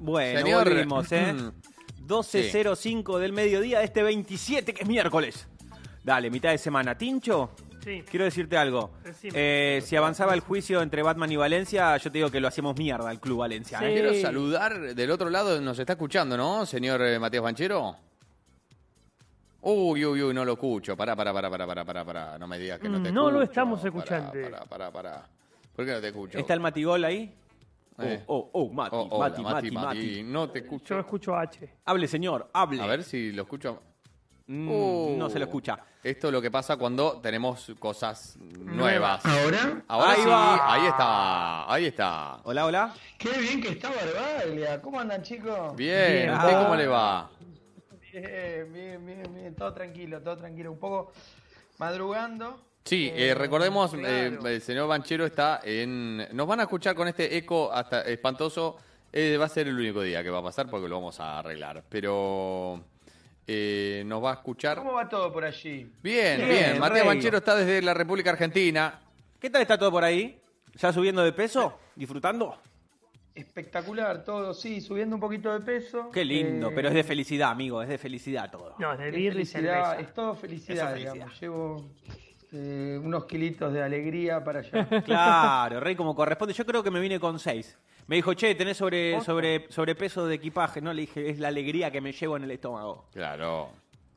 Bueno, Señor, volvimos, ¿eh? mm, 12.05 del mediodía de este 27, que es miércoles. Dale, mitad de semana. Tincho, Sí. quiero decirte algo. Decime. Eh, si avanzaba el juicio entre Batman y Valencia, yo te digo que lo hacíamos mierda al Club Valencia. Sí. ¿eh? Quiero saludar del otro lado, nos está escuchando, ¿no, señor eh, Matías Banchero? Uy, uy, uy, no lo escucho. Pará, pará, pará, pará, pará, pará, pará. No me digas que no Mm, te no escucho. lo estamos Pará, escuchando. Pará, pará, pará. ¿Por qué no te escucho? ¿Está el Matigol ahí? Eh. Oh, oh, oh, Mati, Oh, hola, Mati, Mati, Mati. No te escucho. Yo escucho H. Hable, señor, hable. A ver si lo escucho. Mm, Uh, no se lo escucha. Esto es lo que pasa cuando tenemos cosas nuevas. ¿Ahora? Ahora Ahí sí, va. ahí está, ahí está. Hola, hola. Qué bien que está Barbaglia. ¿Cómo andan, chicos? Bien, Bien. ¿usted cómo le va? Bien, bien, bien, bien. Todo tranquilo, todo tranquilo. Un poco madrugando. Sí, eh, Eh, recordemos, claro. eh, el señor Banchero está en... Nos van a escuchar con este eco hasta espantoso. Eh, va a ser el único día que va a pasar porque lo vamos a arreglar. Pero eh, nos va a escuchar... ¿Cómo va todo por allí? Bien, bien. Bien, Matías rey. Banchero está desde la República Argentina. ¿Qué tal está todo por ahí? ¿Ya subiendo de peso? ¿Disfrutando? Espectacular todo, sí, subiendo un poquito de peso. Qué lindo, Eh, pero es de felicidad, amigo, es de felicidad todo. No, es de es birra y felicidad, cerveza. es todo felicidad, es digamos. Llevo eh, unos kilitos de alegría para allá. Claro, rey, como corresponde. Yo creo que me vine con seis. Me dijo, che, tenés sobre, sobre, sobrepeso de equipaje. No, le dije, es la alegría que me llevo en el estómago. Claro.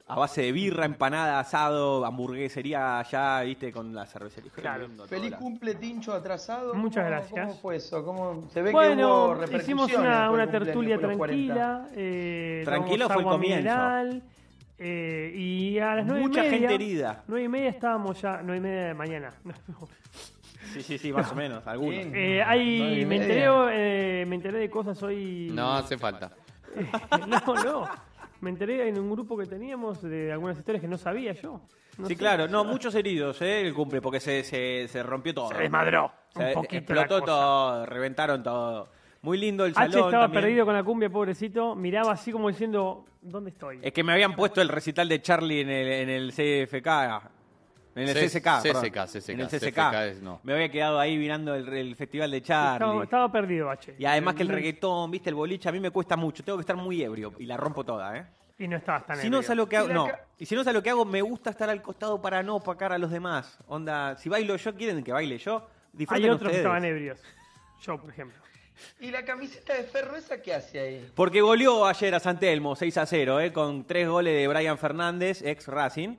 A base de birra, empanada, asado, hamburguesería allá, viste, con la cervecería. Claro. Feliz la- cumple, Tincho, atrasado. Muchas ¿Cómo- gracias. ¿Cómo fue eso? ¿Cómo, se ve que hubo Bueno, hicimos una, una tertulia después de los 40. tranquila. eh, Tranquilo fue el comienzo. mineral, eh, y a las nueve y Mucha media, gente herida. Nueve y media estábamos ya, nueve y media de mañana. Sí, sí, sí, más o menos, algunos. Eh, hay, me, enteré, eh, me enteré de cosas hoy. No hace falta. no, no. Me enteré en un grupo que teníamos de algunas historias que no sabía yo. No sí, sé. claro, no, muchos heridos, ¿eh? El cumple, porque se, se, se rompió todo. Se desmadró. Se un poquito la explotó cosa. todo, reventaron todo. Muy lindo el salón. H estaba también. perdido con la cumbia, pobrecito. Miraba así como diciendo, ¿dónde estoy? Es que me habían puesto el recital de Charlie en el, en el CFK. En el CSK. CSK, CSK, En el CSK. Es no. Me había quedado ahí mirando el, el festival de Charlie. Estaba, estaba perdido, H. Y además que el No- reggaetón, viste, el boliche, a mí me cuesta mucho. Tengo que estar muy ebrio y la rompo toda, ¿eh? Y no estabas tan Si no ebrio. sé lo que hago, Y no. ca- Y si no sé lo que hago, me gusta estar al costado para no opacar a los demás. Onda, si bailo yo, quieren que baile yo. Disfruten Hay otros que estaban ebrios. Yo, por ejemplo. ¿Y la camiseta de ferro esa qué hace ahí? Porque goleó ayer a San Telmo 6 a 0, ¿eh? con tres goles de Brian Fernández, ex Racing.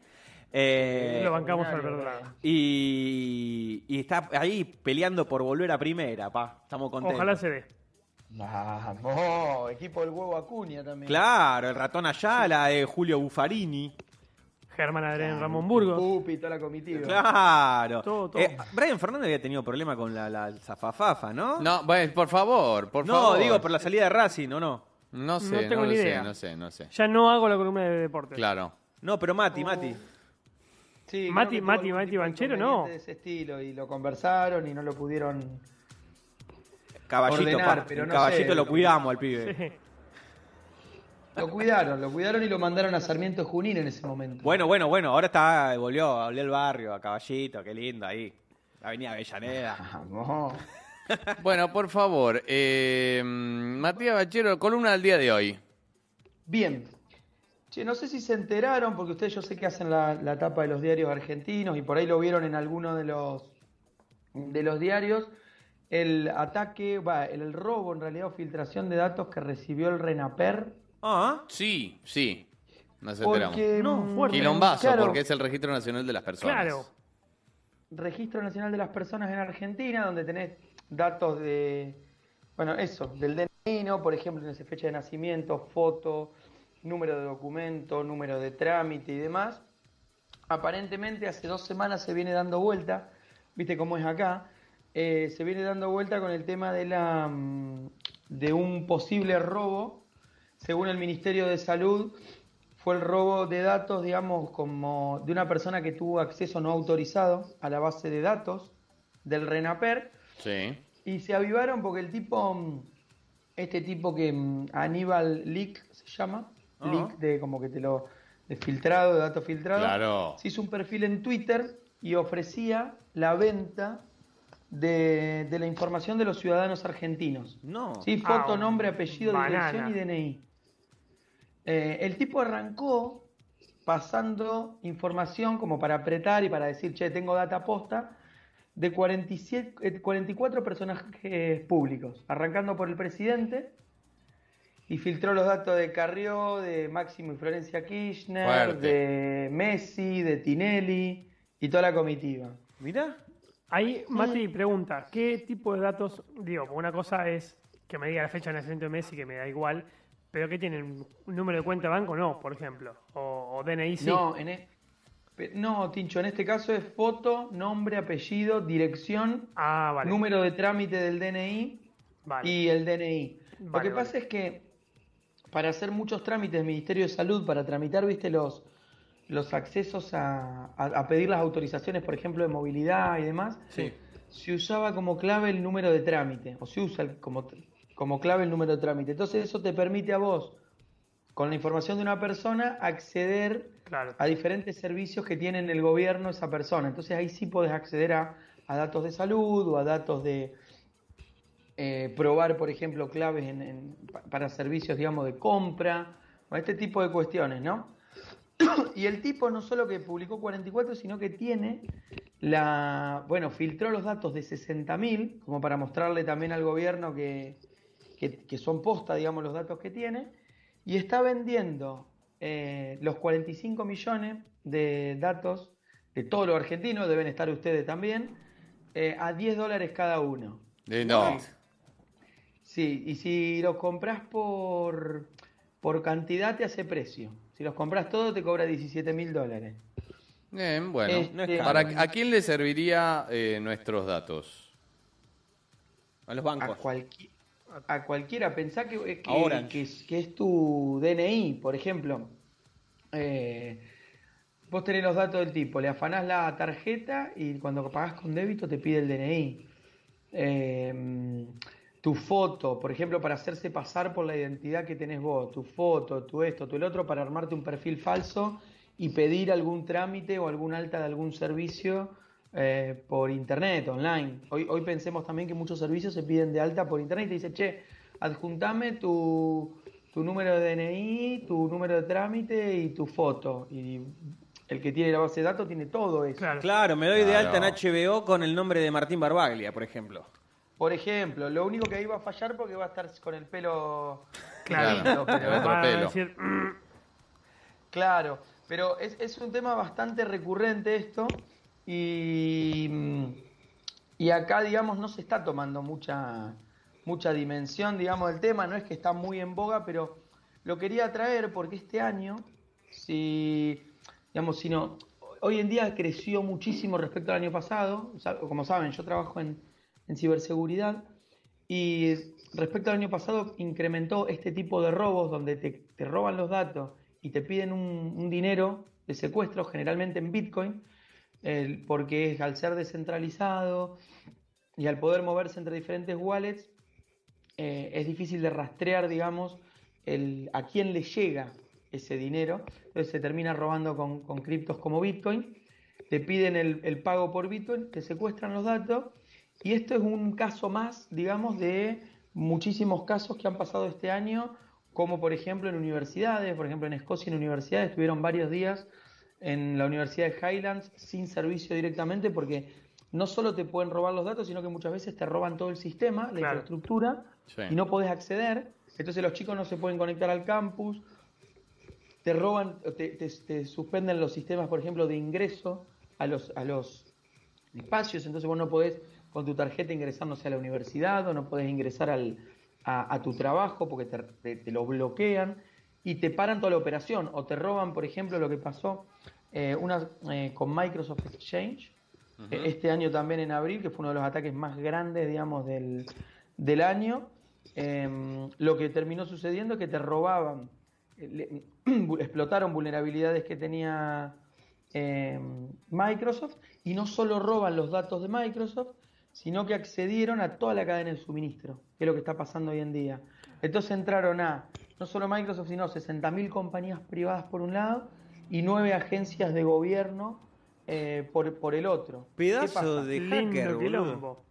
Eh, lo bancamos al verdad. y, y está ahí peleando por volver a primera, pa. Estamos contentos. Ojalá se dé. Vamos, equipo del huevo Acuña también. Claro, el ratón Ayala, de Julio Buffarini. Germán Adrián Ramón Burgos. Pupi, toda la comitiva. Claro. Todo, todo. Eh, Brian Fernández había tenido problema con la, la zafafafa, ¿no? No, bueno, por favor, por No, favor. digo, por la salida de Racing, ¿o no? No sé, No no, tengo lo ni sé, idea. no sé, no sé. Ya no hago la columna de deportes. Claro. No, pero Mati, Mati. Sí, creo Mati- Mati- Mati Banchero, no. De ese estilo y lo conversaron y no lo pudieron. Caballito, Ordenar, pa. pero no caballito sé. lo cuidamos al pibe. Sí. Lo cuidaron, lo cuidaron y lo mandaron a Sarmiento Junín en ese momento. Bueno, bueno, bueno, ahora está, volvió, volvió al barrio, a Caballito, qué lindo ahí. Avenida Avellaneda. Vamos. Bueno, por favor, eh, Matías Bachero, columna del día de hoy. Bien. Che, no sé si se enteraron, porque ustedes yo sé que hacen la, la tapa de los diarios argentinos y por ahí lo vieron en alguno de los, de los diarios, el ataque, va, el, el robo en realidad o filtración de datos que recibió el RENAPER. Ah, Sí, sí. Nos enteramos. Porque, No, mm, fuerte. Quilombazo, claro, porque es el Registro Nacional de las Personas. Claro. Registro Nacional de las Personas en Argentina, donde tenés datos de, bueno, eso, del DNI, ¿no? por ejemplo, tenés fecha de nacimiento, foto, número de documento, número de trámite y demás. Aparentemente hace dos semanas se viene dando vuelta, viste cómo es acá, eh, se viene dando vuelta con el tema de, la, mm, de un posible robo. Según el Ministerio de Salud, fue el robo de datos, digamos, como de una persona que tuvo acceso no autorizado a la base de datos del RENAPER. Sí. Y se avivaron porque el tipo, mm, este tipo que mm, Aníbal Leak se llama, Ah. Leak de como que te lo, de filtrado, de datos filtrados, Claro. se hizo un perfil en Twitter y ofrecía la venta de, de la información de los ciudadanos argentinos. No. Sí, foto, Ah, nombre, apellido, banana. dirección y DNI. Eh, el tipo arrancó pasando información como para apretar y para decir, che, tengo data posta, de 47, eh, 44 personajes públicos, arrancando por el presidente, y filtró los datos de Carrió, de Máximo y Florencia Kirchner, Fuerte. de Messi, de Tinelli y toda la comitiva. Mirá. Ahí, Mati pregunta, ¿qué tipo de datos, digo, una cosa es que me diga la fecha de nacimiento de Messi, que me da igual, pero ¿qué tienen? ¿Un número de cuenta de banco? No, por ejemplo. O, o DNI sí. No, en e- no, Tincho, en este caso es foto, nombre, apellido, dirección, Ah, vale. número de trámite del DNI Vale. y el DNI. Lo que vale. pasa es que para hacer muchos trámites del Ministerio de Salud, para tramitar, viste, los, los accesos a, a- a pedir las autorizaciones, por ejemplo, de movilidad y demás, Sí. se usaba como clave el número de trámite, o se usa como, como clave el número de trámite. Entonces eso te permite a vos, con la información de una persona, acceder Claro. a diferentes servicios que tiene en el gobierno esa persona. Entonces ahí sí podés acceder a, a datos de salud o a datos de eh, probar, por ejemplo, claves en- en- pa- para servicios, digamos, de compra, o este tipo de cuestiones, ¿no? Y el tipo no solo que publicó 44, sino que tiene la, bueno, filtró los datos de 60.000, como para mostrarle también al gobierno que, que, que son posta, digamos, los datos que tiene, y está vendiendo eh, los 45 millones de datos de todos los argentinos, deben estar ustedes también, eh, a 10 dólares cada uno. Eh, no. Sí, y si los compras por, por cantidad te hace precio. Si los compras todo te cobra 17 mil dólares. Bien, bueno. Este, no es caro. ¿Para, ¿A quién le serviría eh, nuestros datos? A los a, bancos. cualqui- a cualquiera, pensá que, eh, que, es, que es tu DNI, por ejemplo. Eh, vos tenés los datos del tipo, le afanás la tarjeta y cuando pagás con débito te pide el DNI. Eh, tu foto, por ejemplo, para hacerse pasar por la identidad que tenés vos, tu foto, tu esto, tu el otro, para armarte un perfil falso y pedir algún trámite o algún alta de algún servicio eh, por internet, online. Hoy, hoy pensemos también que muchos servicios se piden de alta por internet y te dice, che, adjuntame tu, tu número de DNI, tu número de trámite y tu foto. Y el que tiene la base de datos tiene todo eso. Claro. Claro, me doy de alta en HBO con el nombre de Martín Barbaglia, por ejemplo. Por ejemplo, lo único que ahí va a fallar porque va a estar con el pelo Claro, pero- otro pelo. decir, mm, Claro, pero es, es un tema bastante recurrente esto y, y acá, digamos, no se está tomando mucha, mucha dimensión, digamos, del tema, no es que está muy en boga, pero lo quería traer porque este año, si, digamos, si no, hoy en día creció muchísimo respecto al año pasado, como saben, yo trabajo en, en ciberseguridad y respecto al año pasado incrementó este tipo de robos donde te, te roban los datos y te piden un, un dinero de secuestro, generalmente en Bitcoin, el- porque al ser descentralizado y al poder moverse entre diferentes wallets, eh, es difícil de rastrear, digamos, el, a quién le llega ese dinero. Entonces se termina robando con, criptos como Bitcoin, te piden el, el pago por Bitcoin, te secuestran los datos. Y esto es un caso más, digamos, de muchísimos casos que han pasado este año, como por ejemplo en universidades, por ejemplo en Escocia en universidades estuvieron varios días en la Universidad de Highlands sin servicio directamente porque no solo te pueden robar los datos, sino que muchas veces te roban todo el sistema, la Claro. infraestructura, Sí. y no podés acceder. Entonces los chicos no se pueden conectar al campus, te roban, te, te- te suspenden los sistemas, por ejemplo, de ingreso a los, a los espacios, entonces vos no podés con tu tarjeta ingresar, no sé, a la universidad o no podés ingresar al, a, a tu trabajo porque te, te- te lo bloquean y te paran toda la operación o te roban, por ejemplo, lo que pasó eh, una, eh, con Microsoft Exchange, eh, este año también en abril, que fue uno de los ataques más grandes, digamos, del, del año. Em, lo que terminó sucediendo es que te robaban, le- explotaron vulnerabilidades que tenía em, Microsoft y no solo roban los datos de Microsoft, sino que accedieron a toda la cadena de suministro, que es lo que está pasando hoy en día. Entonces entraron a no solo Microsoft, sino 60.000 compañías privadas por un lado y nueve agencias de gobierno eh, por, por el otro. ¿Qué Pedazo de hacker, boludo. quilombo.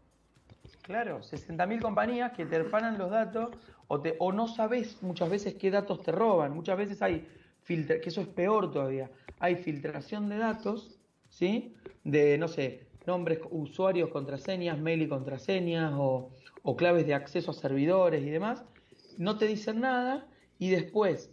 Claro, 60.000 compañías que te erfanan los datos o, te, o no sabes muchas veces qué datos te roban. Muchas veces hay filtra, que eso es peor todavía. Hay filtración de datos, ¿sí? De, no sé, nombres, usuarios, contraseñas, mail y contraseñas o, o claves de acceso a servidores y demás. No te dicen nada y después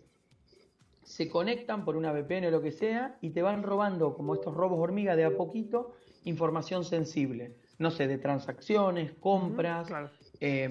se conectan por una VPN o lo que sea y te van robando, como estos robos hormiga, de a poquito, información sensible. No sé, de transacciones, compras, claro. eh,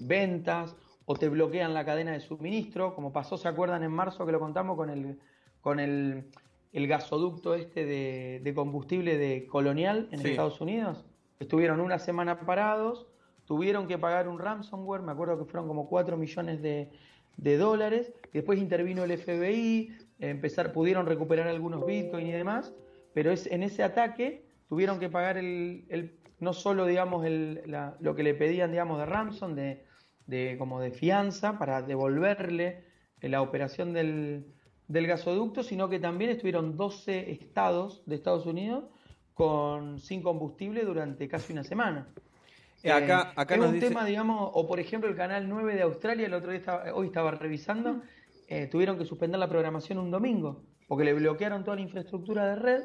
ventas, o te bloquean la cadena de suministro, como pasó, ¿se acuerdan en marzo que lo contamos con el, con el, el gasoducto este de, de combustible de Colonial en Sí. Estados Unidos? Estuvieron una semana parados, tuvieron que pagar un ransomware, me acuerdo que fueron como 4 millones de, de dólares, después intervino el FBI, empezar, pudieron recuperar algunos bitcoins y demás, pero es, en ese ataque tuvieron que pagar el, el- no solo digamos el- la- lo que le pedían digamos de ransom, de, de como de fianza para devolverle la operación del, del gasoducto, sino que también estuvieron 12 estados de Estados Unidos con sin combustible durante casi una semana. Eh, acá- acá es nos un dice- tema, digamos, o por ejemplo el canal 9 de Australia, el otro día estaba, hoy estaba revisando, eh, tuvieron que suspender la programación un domingo, porque le bloquearon toda la infraestructura de red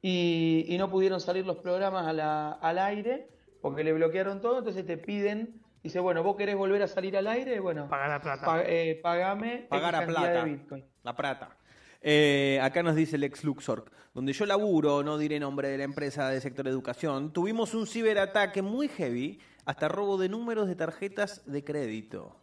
y, y no pudieron salir los programas a la- al aire, porque le bloquearon todo, entonces te piden, dice, bueno, vos querés volver a salir al aire, bueno, Pagar la plata. pa- eh, pagame Pagar a cantidad plata. de Bitcoin. La plata. Eh, acá nos dice el ex Luxor, donde yo laburo, no diré nombre de la empresa del sector educación, tuvimos un ciberataque muy heavy, hasta robo de números de tarjetas de crédito.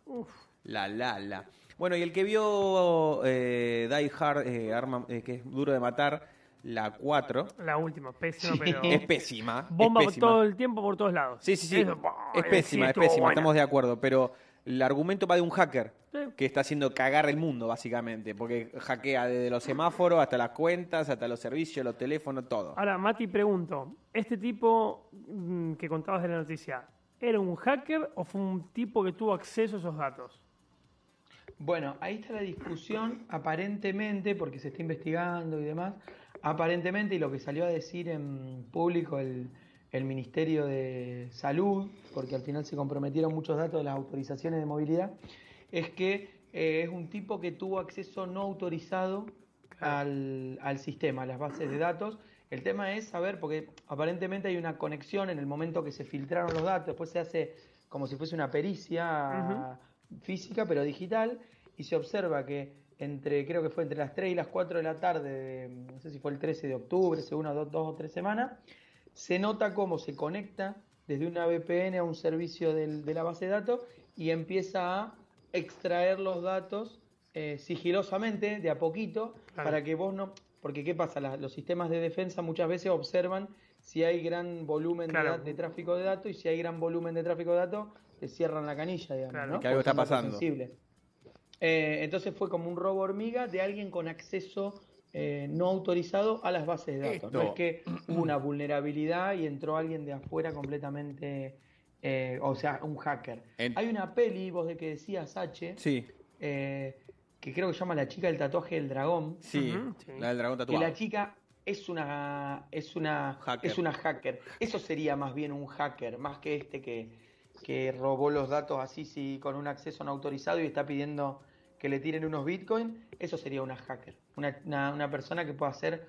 La, la, la. Bueno, y el que vio eh, Die Hard, eh, arma, eh, que es duro de matar, la 4, La última, pésima, pero. es pésima. Bomba es pésima. todo el tiempo por todos lados. Sí, sí, sí. Eso, es sí, pésima, es pésima, buena. estamos de acuerdo. Pero el argumento va de un hacker que está haciendo cagar el mundo, básicamente. Porque hackea desde los semáforos hasta las cuentas, hasta los servicios, los teléfonos, todo. Ahora, Mati, pregunto: ¿este tipo mm, que contabas de la noticia, era un hacker o fue un tipo que tuvo acceso a esos datos? Bueno, ahí está la discusión, aparentemente, porque se está investigando y demás, aparentemente, y lo que salió a decir en público el, el Ministerio de Salud, porque al final se comprometieron muchos datos de las autorizaciones de movilidad, es que eh, es un tipo que tuvo acceso no autorizado al, al sistema, a las bases de datos. El tema es saber, porque aparentemente hay una conexión en el momento que se filtraron los datos, después se hace como si fuese una pericia física, pero digital, y se observa que entre, creo que fue entre las 3 y las 4 de la tarde, de, no sé si fue el 13 de octubre, según dos, dos o tres semanas, se nota cómo se conecta desde una VPN a un servicio del- de la base de datos y empieza a extraer los datos eh, sigilosamente, de a poquito, Claro. para que vos no... Porque ¿qué pasa? La- los sistemas de defensa muchas veces observan si hay gran volumen de Claro. da- de, tráfico de datos y si hay gran volumen de tráfico de datos, te cierran la canilla, digamos, Claro. ¿no? Que algo está pasando. Eh, entonces fue como un robo hormiga de alguien con acceso eh, no autorizado a las bases de datos. No es que hubo una vulnerabilidad y entró alguien de afuera completamente, eh, o sea, un hacker. En- Hay una peli, vos de que decías H, Sí, eh, que creo que se llama La chica del tatuaje del dragón, sí. La del dragón que tatuado. la chica es una es una Hacker. es una hacker. Eso sería más bien un hacker, más que este que, que robó los datos así sí, con un acceso no autorizado y está pidiendo que le tiren unos bitcoins. Eso sería una hacker, una, una, persona que pueda hacer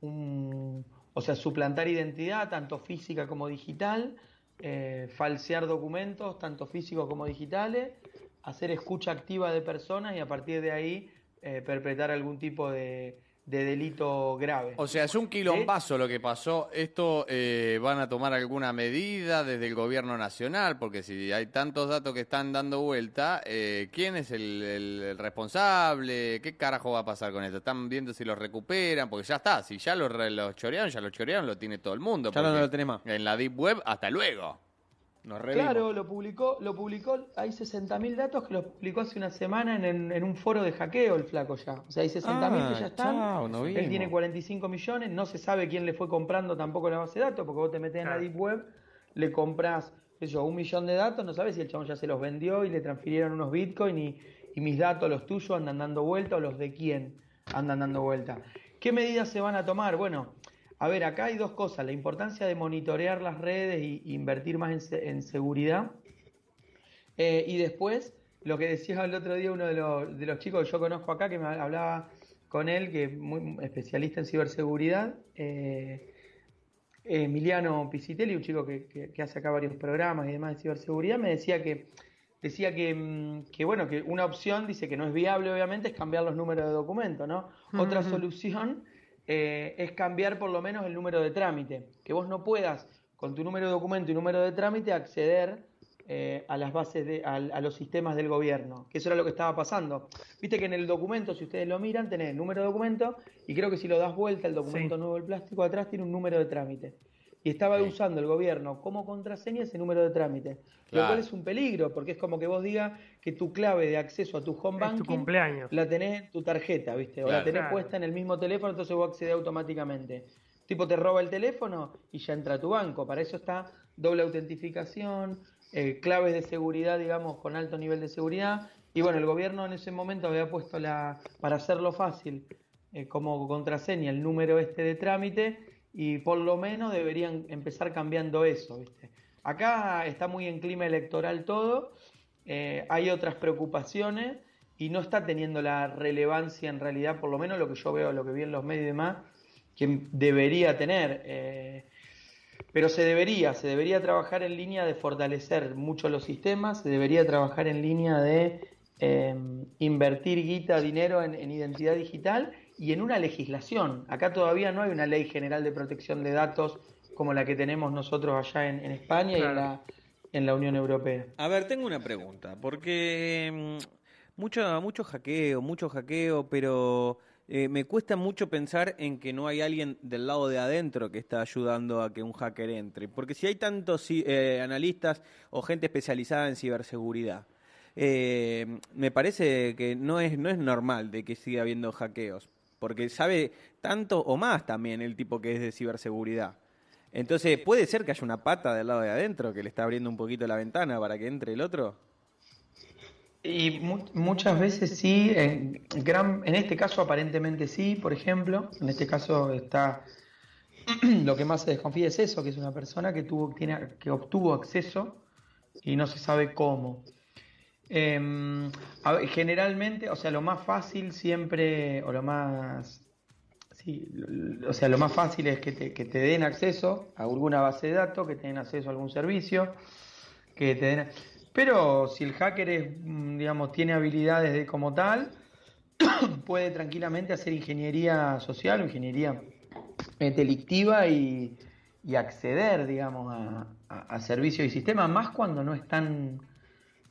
un o sea, suplantar identidad, tanto física como digital, eh, falsear documentos, tanto físicos como digitales, hacer escucha activa de personas y a partir de ahí eh, perpetrar algún tipo de, de delito grave. O sea, es un quilombazo lo que pasó. ¿Esto eh, van a tomar alguna medida desde el gobierno nacional? Porque si hay tantos datos que están dando vuelta, eh, ¿quién es el, el- el responsable? ¿Qué carajo va a pasar con esto? ¿Están viendo si los recuperan? Porque ya está, si ya los, re- los chorearon, ya los chorearon, lo tiene todo el mundo. Ya no lo tenés más. En la Deep Web, hasta luego. Nos. Claro, lo publicó, lo publicó, hay 60.000 datos que los publicó hace una semana en, en- en un foro de hackeo el flaco ya. O sea, hay 60.000 Ah, que ya están. chao, no Él tiene 45 millones, no se sabe quién le fue comprando tampoco la base de datos, porque vos te metés en la. Deep Web, le compras, qué sé yo, un millón de datos, no sabes si el chabón ya se los vendió y le transfirieron unos bitcoin y, y mis datos, los tuyos, andan dando vuelta o los de quién andan dando vuelta. ¿Qué medidas se van a tomar? Bueno, a ver, acá hay dos cosas. La importancia de monitorear las redes y, y invertir más en, se- en seguridad. Eh, y después, lo que decía el otro día uno de los, de los chicos que yo conozco acá, que me hablaba con él, que es muy especialista en ciberseguridad, eh, Emiliano Pisitelli, un chico que, que- que hace acá varios programas y demás de ciberseguridad, me decía que decía que, mm, que bueno, que una opción, dice que no es viable obviamente, es cambiar los números de documento, ¿no? Otra solución eh, es cambiar por lo menos el número de trámite, que vos no puedas con tu número de documento y número de trámite acceder eh, a las bases de, al- a, los sistemas del gobierno, que eso era lo que estaba pasando. Viste que en el documento, si ustedes lo miran, tenés el número de documento y creo que si lo das vuelta, el documento Sí. nuevo del plástico atrás tiene un número de trámite. Y estaba Sí. usando el gobierno como contraseña ese número de trámite. Lo cual es un peligro, porque es como que vos digas que tu clave de acceso a tu home Es tu banking cumpleaños. la tenés en tu tarjeta, ¿viste? O la tenés Claro. puesta en el mismo teléfono, entonces vos accedés automáticamente. Tipo te roba el teléfono y ya entra a tu banco. Para eso está doble autentificación, eh, claves de seguridad, digamos, con alto nivel de seguridad. Y bueno, el gobierno en ese momento había puesto la, para hacerlo fácil, eh, como contraseña el número este de trámite y por lo menos deberían empezar cambiando eso, ¿viste? Acá está muy en clima electoral todo, eh, hay otras preocupaciones y no está teniendo la relevancia en realidad, por lo menos lo que yo veo, lo que vi en los medios y demás, que debería tener. eh, pero se debería, se debería trabajar en línea de fortalecer mucho los sistemas, se debería trabajar en línea de eh, invertir guita, dinero en, en identidad digital y en una legislación. Acá todavía no hay una ley general de protección de datos como la que tenemos nosotros allá en, en España y en la, en la Unión Europea. A ver, tengo una pregunta, porque mm, mucho, mucho hackeo, mucho hackeo, pero eh, me cuesta mucho pensar en que no hay alguien del lado de adentro que está ayudando a que un hacker entre. Porque si hay tantos eh, analistas o gente especializada en ciberseguridad, eh, me parece que no es, no es normal de que siga habiendo hackeos, porque sabe tanto o más también el tipo que es de ciberseguridad. Entonces, ¿puede ser que haya una pata del lado de adentro que le está abriendo un poquito la ventana para que entre el otro? Y mu- muchas veces sí, en, en este caso aparentemente sí, por ejemplo, en este caso está lo que más se desconfía es eso, que es una persona que tuvo, tiene, que obtuvo acceso y no se sabe cómo. Em, generalmente, o sea, lo más fácil siempre, o lo más, sí, o sea, lo más fácil es que te, que te den acceso a alguna base de datos, que te den acceso a algún servicio, que te den... Pero si el hacker es, mm, digamos, tiene habilidades de como tal, puede tranquilamente hacer ingeniería social o ingeniería eh, delictiva y, y acceder, digamos, a- a servicios y sistemas, más cuando no están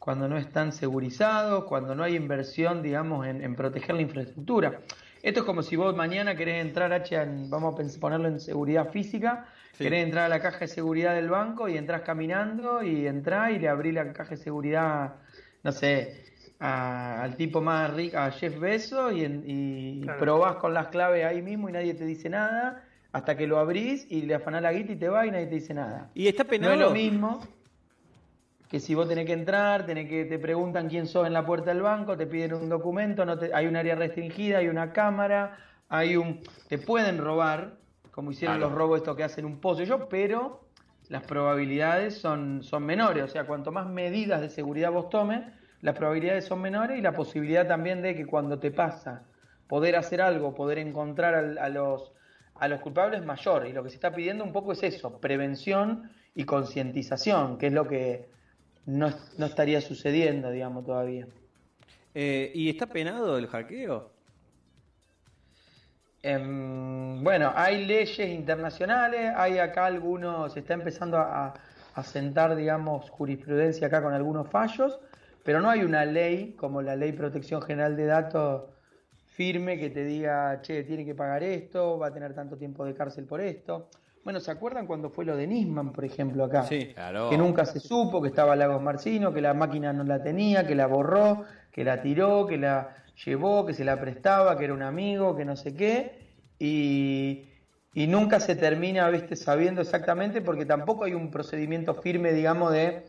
cuando no están segurizados, cuando no hay inversión, digamos, en, en proteger la infraestructura. Esto es como si vos mañana querés entrar, H, en- vamos a ponerlo en seguridad física, Sí. querés entrar a la caja de seguridad del banco y entras caminando y entrás y le abrís la caja de seguridad, no sé, a- al tipo más rico, a Jeff Bezos, y, en- y Claro. probás con las claves ahí mismo y nadie te dice nada, hasta que lo abrís y le afanás la guita y te va y nadie te dice nada. ¿Y está No penado? es lo mismo que si vos tenés que entrar, tenés que te preguntan quién sos en la puerta del banco, te piden un documento, no te- hay un área restringida, hay una cámara, hay un te pueden robar, como hicieron Claro. los robos estos que hacen un pozo yo, pero las probabilidades son, son menores, o sea, cuanto más medidas de seguridad vos tomes, las probabilidades son menores y la posibilidad también de que cuando te pasa poder hacer algo, poder encontrar a los a los culpables es mayor y lo que se está pidiendo un poco es eso, prevención y concientización, que es lo que no, no estaría sucediendo, digamos, todavía. Eh, ¿Y está penado el hackeo? Em, bueno, hay leyes internacionales, hay acá algunos, se está empezando a, a sentar, digamos, jurisprudencia acá con algunos fallos, pero no hay una ley como la Ley Protección General de Datos firme que te diga, che, tiene que pagar esto, va a tener tanto tiempo de cárcel por esto. Bueno, ¿se acuerdan cuando fue lo de Nisman, por ejemplo, acá? Sí, Claro. Que nunca se supo, que estaba Lagos Marcino, que la máquina no la tenía, que la borró, que la tiró, que la llevó, que se la prestaba, que era un amigo, que no sé qué. Y, y nunca se termina, viste, sabiendo exactamente, porque tampoco hay un procedimiento firme, digamos, de,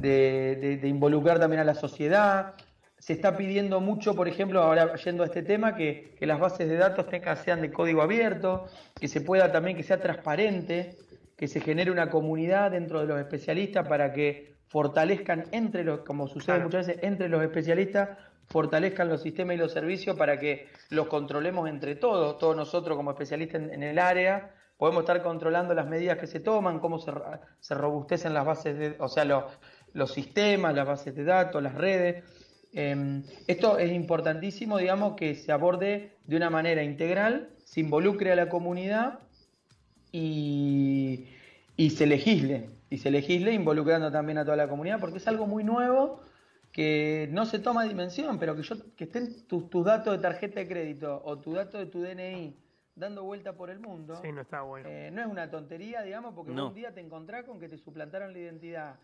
de, de- de involucrar también a la sociedad. Se está pidiendo mucho, por ejemplo, ahora yendo a este tema, que, que las bases de datos tengan, sean de código abierto, que se pueda también, que sea transparente, que se genere una comunidad dentro de los especialistas para que fortalezcan entre los, como sucede Claro. muchas veces, entre los especialistas, fortalezcan los sistemas y los servicios para que los controlemos entre todos, todos nosotros como especialistas en, en el área, podemos estar controlando las medidas que se toman, cómo se, se robustecen las bases de, o sea, los, los sistemas, las bases de datos, las redes. Eh, esto es importantísimo, digamos, que se aborde de una manera integral, se involucre a la comunidad y, y se legisle, y se legisle involucrando también a toda la comunidad, porque es algo muy nuevo que no se toma dimensión, pero que yo que estén tus datos de tarjeta de crédito o tu dato de tu DNI dando vuelta por el mundo, Sí, no está bueno. eh, no es una tontería, digamos, porque No. un día te encontrás con que te suplantaron la identidad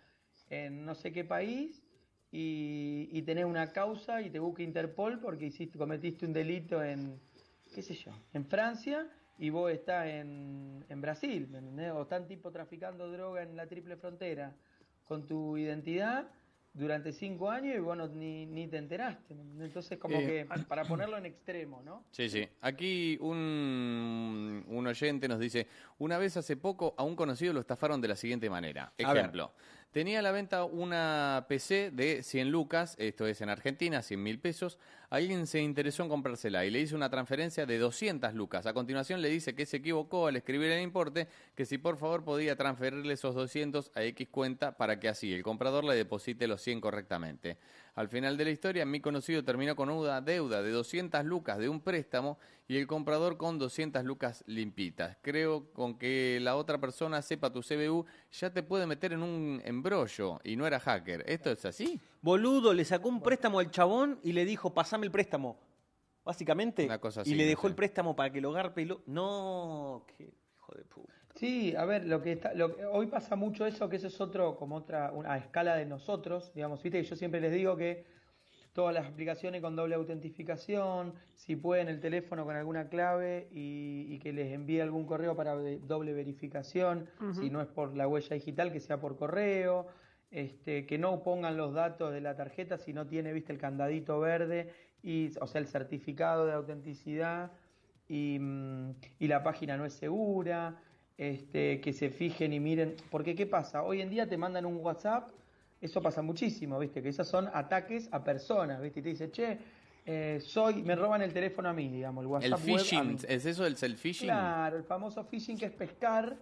en no sé qué país y, y tenés una causa y te busca Interpol porque hiciste, cometiste un delito en, qué sé yo, en Francia y vos estás en, en Brasil, ¿me entendés? O están tipo traficando droga en la triple frontera con tu identidad durante cinco años y vos no- ni, ni te enteraste. Entonces, como Eh, que para ponerlo en extremo, ¿no? Sí, sí. Aquí un, un oyente nos dice, una vez hace poco a un conocido lo estafaron de la siguiente manera. Ejemplo, tenía a la venta una PC de 100 lucas, esto es en Argentina, 100 mil pesos. Alguien se interesó en comprársela y le hizo una transferencia de 200 lucas. A continuación le dice que se equivocó al escribir el importe, que si por favor podía transferirle esos 200 a X cuenta para que así el comprador le deposite los 100 correctamente. Al final de la historia, mi conocido terminó con una deuda de 200 lucas de un préstamo y el comprador con 200 lucas limpitas. Creo con que la otra persona sepa tu CBU ya te puede meter en un embrollo y no era hacker. ¿Esto es así? Boludo, le sacó un préstamo al chabón y le dijo, pasame el préstamo. Básicamente. Una cosa así, y le no dejó sé. el préstamo para que lo garpe y lo... No, qué hijo de puta. Sí, a ver, lo que está, lo que- hoy pasa mucho eso, que eso es otro, como otra, una escala de nosotros, digamos, viste que yo siempre les digo que todas las aplicaciones con doble autentificación, si pueden el teléfono con alguna clave y, y que les envíe algún correo para doble verificación, si no es por la huella digital, que sea por correo, este, que no pongan los datos de la tarjeta si no tiene, viste, el candadito verde, y, o sea, el certificado de autenticidad y, mm, y la página no es segura, este, que se fijen y miren, porque ¿qué pasa? Hoy en día te mandan un WhatsApp, eso pasa muchísimo, ¿viste? Que esos son ataques a personas, ¿viste? Y te dice, che, eh, soy, me roban el teléfono a mí, digamos, el El WhatsApp a phishing. ¿es eso el self-phishing? Claro, el famoso phishing que es pescar,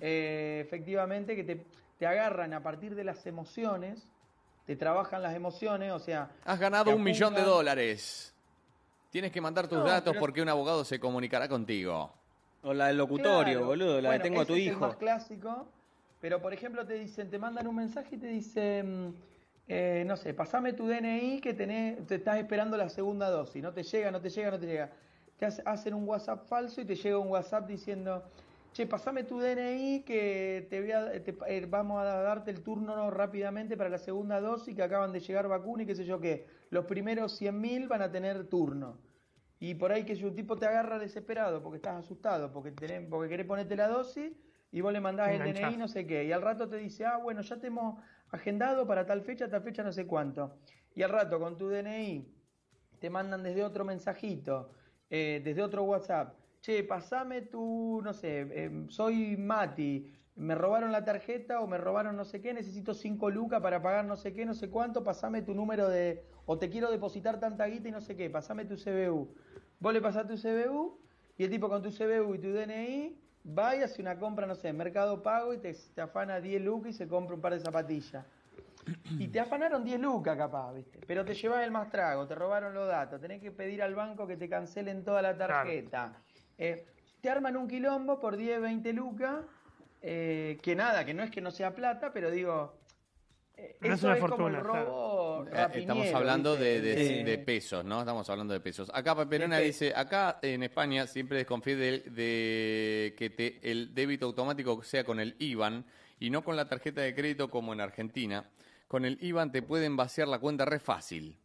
eh, efectivamente, que te, te agarran a partir de las emociones, te trabajan las emociones, o sea... Has ganado un millón de dólares. Tienes que mandar tus No, datos porque un abogado se comunicará contigo. O la del locutorio, Claro. boludo, la Bueno, de tengo a tu ese es el hijo. más clásico, pero por ejemplo te dicen, te mandan un mensaje y te dicen, eh, no sé, pasame tu DNI que tenés, te estás esperando la segunda dosis, no te llega, no te llega, no te llega. Te hace- hacen un WhatsApp falso y te llega un WhatsApp diciendo, che, pasame tu DNI que te voy a, te- eh, vamos a darte el turno rápidamente para la segunda dosis que acaban de llegar vacuna y qué sé yo qué. Los primeros 100.000 van a tener turno. Y por ahí que un tipo te agarra desesperado porque estás asustado, porque, tenés, porque querés ponerte la dosis y vos le mandás el. DNI, no sé qué. Y al rato te dice, ah, bueno, ya te hemos agendado para tal fecha, tal fecha, no sé cuánto. Y al rato con tu DNI te mandan desde otro mensajito, eh, desde otro WhatsApp. Che, pasame tu, no sé, eh, soy Mati, me robaron la tarjeta o me robaron no sé qué, necesito 5 lucas para pagar no sé qué, no sé cuánto, pasame tu número de, o te quiero depositar tanta guita y no sé qué, pasame tu CBU. Vos le pasás tu CBU y el tipo con tu CBU y tu DNI va y hace una compra, no sé, en Mercado Pago y te, te afana 10 lucas y se compra un par de zapatillas. Y te afanaron 10 lucas capaz, ¿viste? Pero te llevas el más trago, te robaron los datos, tenés que pedir al banco que te cancelen toda la tarjeta. Eh, te arman un quilombo por 10, 20 lucas, eh, que nada, que no es que no sea plata, pero digo, eh, No es eso una es como fortuna, el robo Eh, rapiniero, Estamos hablando de, ¿viste? de- Sí. de pesos, ¿no? Estamos hablando de pesos. Acá Perona De pe- dice, acá en España siempre desconfíe de, de que te- el débito automático sea con el IBAN y no con la tarjeta de crédito como en Argentina. Con el IBAN te pueden vaciar la cuenta re fácil.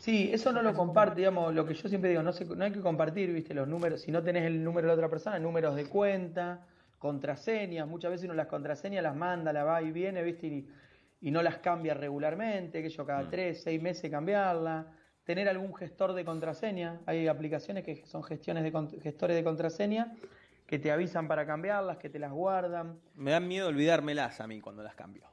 Sí, eso no lo comparte, digamos, lo que yo siempre digo, no, se- no hay que compartir, viste, los números, si no tenés el número de la otra persona, números de cuenta, contraseñas, muchas veces uno las contraseñas las manda, la va y viene, viste, y, y no las cambia regularmente, que yo cada tres, seis meses cambiarla, tener algún gestor de contraseña, hay aplicaciones que son gestiones de gestores de contraseña que te avisan para cambiarlas, que te las guardan, Me dan miedo olvidármelas a mí cuando las cambio.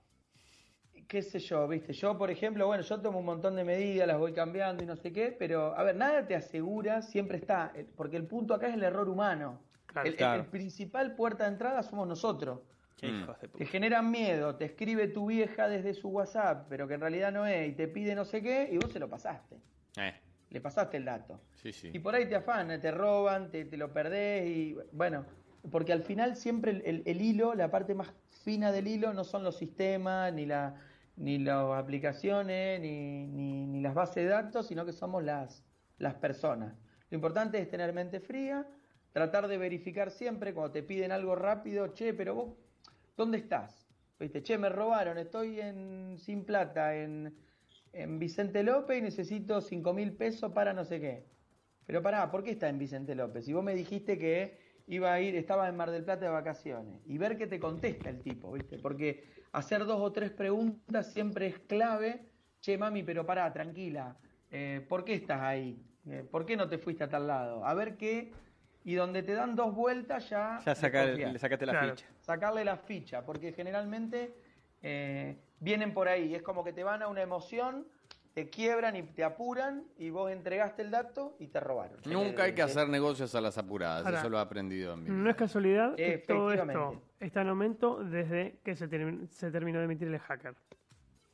qué sé yo, viste, yo por ejemplo, bueno, yo tomo un montón de medidas, las voy cambiando y no sé qué, pero a ver, nada te asegura, siempre está, eh, porque el punto acá es el error humano. Claro. el, el- Claro. el principal puerta de entrada somos nosotros. Mm. hijos de Te generan miedo, te escribe tu vieja desde su WhatsApp, pero que en realidad no es, y te pide no sé qué, y vos se lo pasaste. Eh, Le pasaste el dato. sí, sí. Y por ahí te afanan, te roban, te, te lo perdés y bueno, porque al final siempre el, el- el hilo, la parte más fina del hilo no son los sistemas, ni la ni las aplicaciones, ni, ni, ni las bases de datos, sino que somos las, las personas. Lo importante es tener mente fría, tratar de verificar siempre cuando te piden algo rápido, che, pero vos, ¿dónde estás? ¿Viste? Che, me robaron, estoy en sin plata, en, en Vicente López y necesito cinco mil pesos para no sé qué. Pero pará, ¿por qué está en Vicente López? Si vos me dijiste que iba a ir, estaba en Mar del Plata de vacaciones. Y ver qué te contesta el tipo, ¿viste? Porque hacer dos o tres preguntas siempre es clave. Che, mami, pero pará, tranquila. eh, ¿Por qué estás ahí? Eh, ¿Por qué no te fuiste a tal lado? A ver qué. Y donde te dan dos vueltas ya. Ya saca- desconfías le sacaste la Claro. ficha. sacarle la ficha, porque generalmente eh, vienen por ahí, es como que te van a una emoción, te quiebran y te apuran y vos entregaste el dato y te robaron. Nunca hay que Eh, hacer negocios a las apuradas, Ahora, eso lo he aprendido en mi No es casualidad que todo esto está en aumento desde que se, termi- se terminó de emitir el hacker.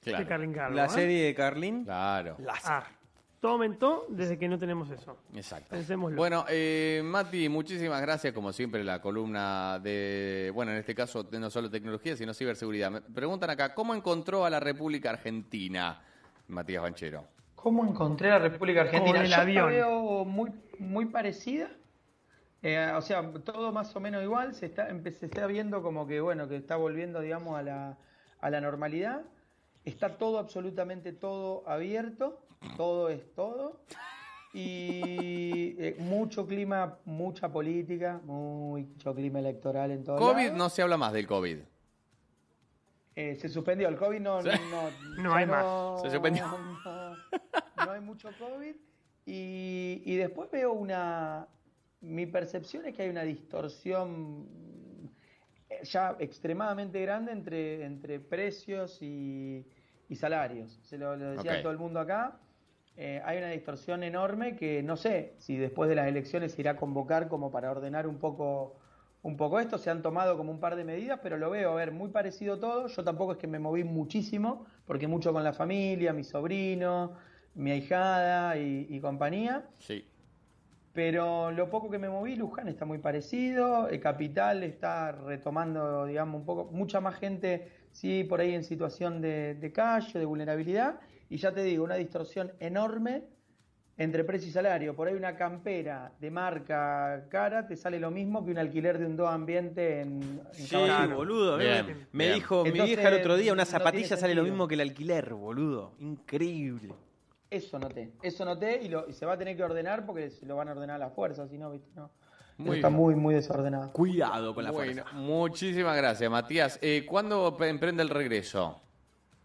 De. Carlin La ¿eh? serie de Carlin. Claro. Ah, todo aumentó desde que no tenemos eso. Exacto. Pensémoslo. Bueno, eh, Mati, muchísimas gracias, como siempre, la columna de, bueno, en este caso, de no solo tecnología, sino ciberseguridad. Me preguntan acá, ¿cómo encontró a la República Argentina, Matías Banchero? ¿Cómo encontré la República Argentina? Con el Yo la avión. veo muy, muy parecida. Eh, o sea, todo más o menos igual. Se está, se está viendo como que, bueno, que está volviendo, digamos, a la, a la normalidad. Está todo, absolutamente todo abierto. Todo es todo. Y eh, mucho clima, mucha política, mucho clima electoral en todo COVID, no se habla más del COVID. Eh, se suspendió, el COVID no, no, no, No hay más. Se suspendió. No, no hay mucho COVID. Y, y después veo una. Mi percepción es que hay una distorsión eh, ya extremadamente grande entre, entre precios y, y salarios. Se lo, lo decía Ok. todo el mundo acá. Eh, hay una distorsión enorme que no sé si después de las elecciones se irá a convocar como para ordenar un poco, un poco esto. Se han tomado como un par de medidas, pero lo veo, a ver, muy parecido todo. Yo tampoco es que me moví muchísimo, porque mucho con la familia, mi sobrino, mi ahijada y, y compañía. Sí. Pero lo poco que me moví, Luján está muy parecido, el Capital está retomando, digamos, un poco, mucha más gente, sí, por ahí en situación de, de calle, de vulnerabilidad, y ya te digo, una distorsión enorme entre precio y salario. Por ahí una campera de marca cara te sale lo mismo que un alquiler de un dos ambiente en, en Sí, Caballero. boludo. Bien, me, bien. dijo mi vieja el otro día, una zapatilla sale lo mismo que el alquiler, boludo. Increíble. Eso noté, eso noté y, lo, y se va a tener que ordenar porque se lo van a ordenar a la fuerza, si no, ¿viste? No. Muy está bien. muy, muy desordenado. Cuidado con la Bueno, fuerza. muchísimas gracias, Matías. Eh, ¿Cuándo emprende el regreso?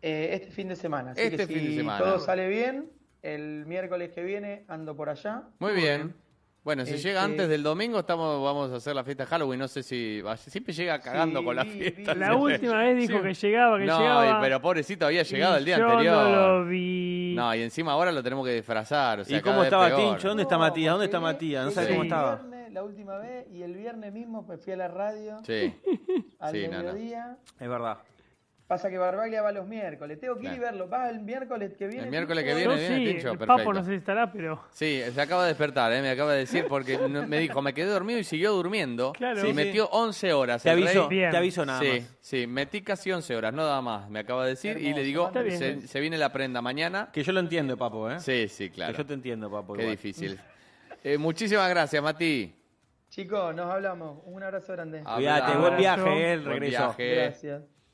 Eh, este fin de semana. Así Este que fin de si semana. todo sale bien, el miércoles que viene ando por allá. Muy bien. Bueno, si Este- llega antes del domingo, estamos vamos a hacer la fiesta de Halloween. No sé si. Siempre llega cagando Sí, con la fiesta. La última vez dijo Sí. que llegaba, que no, llegaba. y- pero pobrecito, había llegado y el día yo anterior. no lo vi. No, y encima ahora lo tenemos que disfrazar. O sea, ¿Y cómo estaba. Tincho? ¿Dónde está No, Matías? ¿Dónde está Matías? No Sí. cómo estaba. viernes, la última vez y el viernes mismo me fui a la radio Sí. al Sí, no, no. mediodía. Es verdad. Pasa que Barbaglia va los miércoles. Tengo que ir y verlo. ¿Va el miércoles que viene? El miércoles que viene, viene, sí, el perfecto. Papo no sé si estará, pero... Sí, se acaba de despertar, ¿eh? me acaba de decir, porque me dijo, me quedé dormido y siguió durmiendo. Claro. y Sí, metió 11 horas. Te el aviso, te aviso nada sí, más. sí, metí casi 11 horas, no nada más, me acaba de decir. y le digo, se, se viene la prenda mañana. Que yo lo entiendo, papo, ¿eh? Sí, sí, claro. Que yo te entiendo, papo. Qué igual. difícil. Eh, muchísimas gracias, Mati. Chicos, nos hablamos. Un abrazo grande. Cuídate, buen viaje, eh, el Buen regreso. viaje. Gracias.